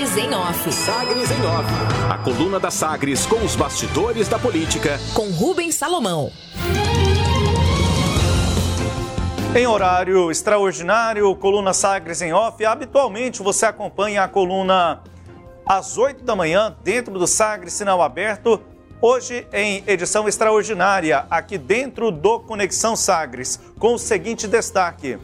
Sagres em Off. Sagres em Off. A coluna da Sagres com os bastidores da política. Com Rubens Salomão. Em horário extraordinário, coluna Sagres em Off. Habitualmente você acompanha a coluna às 8 da manhã, dentro do Sagres Sinal Aberto. Hoje, em edição extraordinária, aqui dentro do Conexão Sagres, com o seguinte destaque: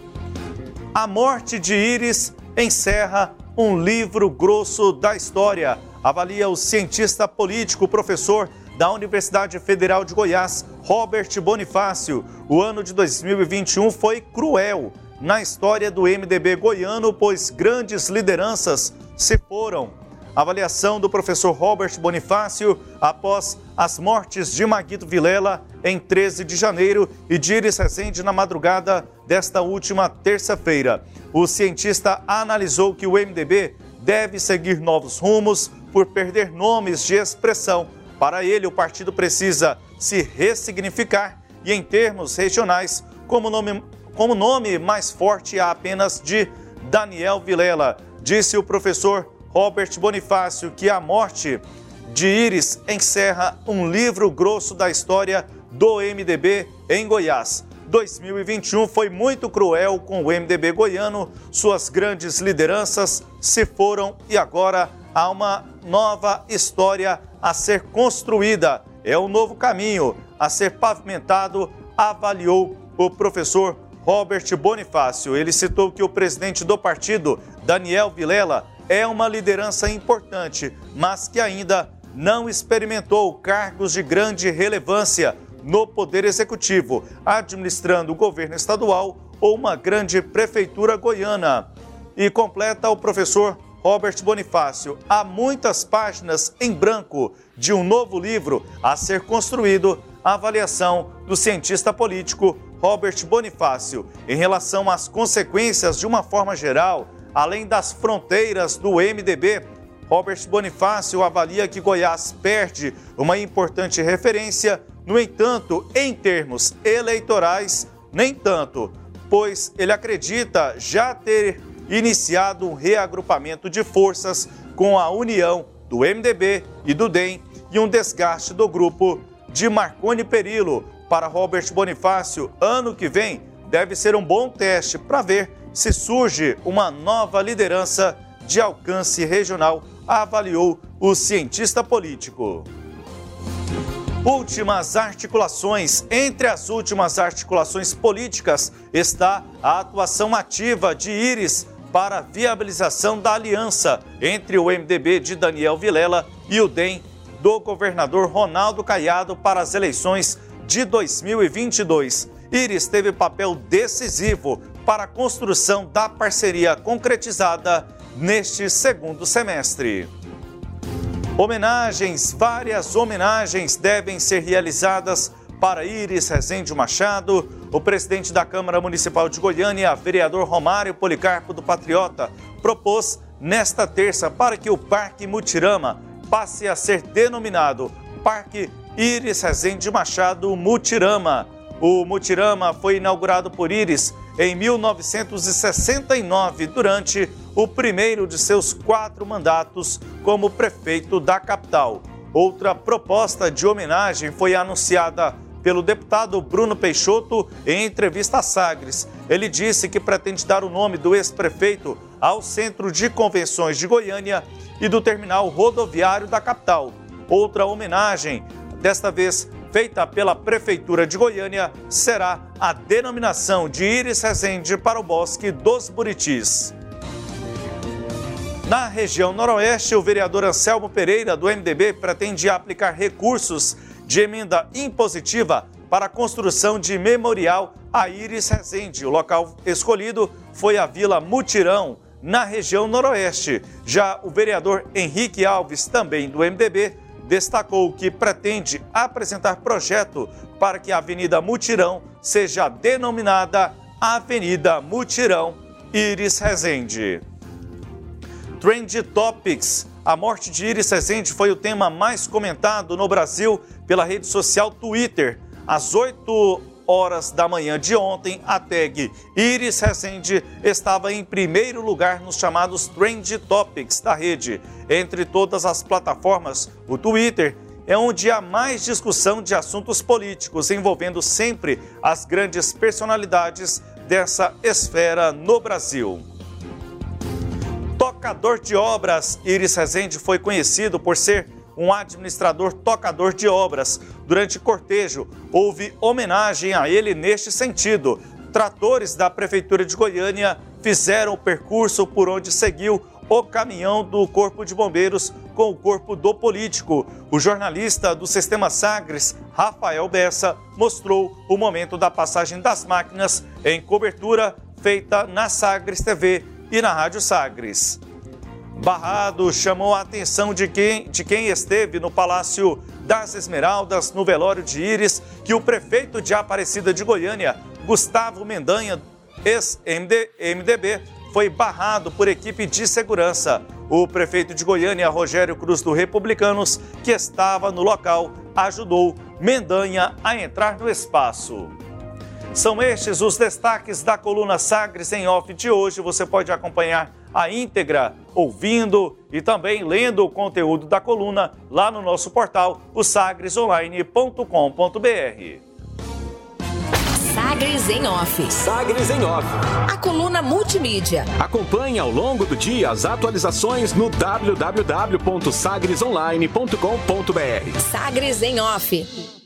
A morte de Iris encerra um livro grosso da história, avalia o cientista político, professor da Universidade Federal de Goiás, Robert Bonifácio. O ano de 2021 foi cruel na história do MDB goiano, pois grandes lideranças se foram. Avaliação do professor Robert Bonifácio após as mortes de Maguito Vilela em 13 de janeiro e de Iris Rezende na madrugada desta última terça-feira. O cientista analisou que o MDB deve seguir novos rumos por perder nomes de expressão. Para ele, o partido precisa se ressignificar e, em termos regionais, como nome, como nome mais forte há apenas de Daniel Vilela, disse o professor Robert Bonifácio que a morte de Iris encerra um livro grosso da história do MDB em Goiás. 2021 foi muito cruel com o MDB goiano, suas grandes lideranças se foram e agora há uma nova história a ser construída. É um novo caminho a ser pavimentado, avaliou o professor Robert Bonifácio. Ele citou que o presidente do partido, Daniel Vilela, é uma liderança importante, mas que ainda não experimentou cargos de grande relevância no Poder Executivo, administrando o governo estadual ou uma grande prefeitura goiana. E completa o professor Robert Bonifácio. Há muitas páginas em branco de um novo livro a ser construído, a avaliação do cientista político Robert Bonifácio em relação às consequências de uma forma geral além das fronteiras do MDB. Robert Bonifácio avalia que Goiás perde uma importante referência, no entanto, em termos eleitorais, nem tanto, pois ele acredita já ter iniciado um reagrupamento de forças com a união do MDB e do DEM e um desgaste do grupo de Marconi Perillo. Para Robert Bonifácio, ano que vem deve ser um bom teste para ver se surge uma nova liderança de alcance regional, avaliou o cientista político. Últimas articulações. Entre as últimas articulações políticas está a atuação ativa de Íris para a viabilização da aliança entre o MDB de Daniel Vilela e o DEM do governador Ronaldo Caiado para as eleições de 2022. Íris teve papel decisivo para a construção da parceria concretizada neste segundo semestre. Homenagens, várias homenagens devem ser realizadas para Iris Rezende Machado, o presidente da Câmara Municipal de Goiânia, vereador Romário Policarpo do Patriota, propôs nesta terça para que o Parque Mutirama passe a ser denominado Parque Iris Rezende Machado Mutirama. O Mutirama foi inaugurado por Iris em 1969, durante o primeiro de seus quatro mandatos como prefeito da capital. Outra proposta de homenagem foi anunciada pelo deputado Bruno Peixoto em entrevista a Sagres. Ele disse que pretende dar o nome do ex-prefeito ao Centro de Convenções de Goiânia e do terminal rodoviário da capital. Outra homenagem, desta vez feita pela Prefeitura de Goiânia será a denominação de Iris Rezende para o Bosque dos Buritis. Na região noroeste, o vereador Anselmo Pereira, do MDB, pretende aplicar recursos de emenda impositiva para a construção de memorial a Iris Rezende. O local escolhido foi a Vila Mutirão, na região noroeste. Já o vereador Henrique Alves, também do MDB, destacou que pretende apresentar projeto para que a Avenida Mutirão seja denominada Avenida Mutirão Iris Rezende. Trend Topics. A morte de Iris Rezende foi o tema mais comentado no Brasil pela rede social Twitter. Às 8 horas da manhã de ontem, a tag Iris Resende estava em primeiro lugar nos chamados Trend Topics da rede. Entre todas as plataformas, o Twitter é onde há mais discussão de assuntos políticos, envolvendo sempre as grandes personalidades dessa esfera no Brasil. Tocador de obras, Iris Rezende foi conhecido por ser um administrador tocador de obras. Durante cortejo, houve homenagem a ele neste sentido. Tratores da Prefeitura de Goiânia fizeram o percurso por onde seguiu o caminhão do Corpo de Bombeiros com o corpo do político. O jornalista do Sistema Sagres, Rafael Bessa, mostrou o momento da passagem das máquinas em cobertura feita na Sagres TV e na Rádio Sagres. Barrado chamou a atenção de quem, de quem esteve no Palácio das Esmeraldas, no velório de Íris, que o prefeito de Aparecida de Goiânia, Gustavo Mendanha, ex-MDB, foi barrado por equipe de segurança. O prefeito de Goiânia, Rogério Cruz do Republicanos, que estava no local, ajudou Mendanha a entrar no espaço. São estes os destaques da coluna Sagres em off de hoje. Você pode acompanhar a íntegra ouvindo e também lendo o conteúdo da coluna lá no nosso portal, o sagresonline.com.br. Sagres em Off. Sagres em Off. A coluna multimídia. Acompanhe ao longo do dia as atualizações no www.sagresonline.com.br. Sagres em Off.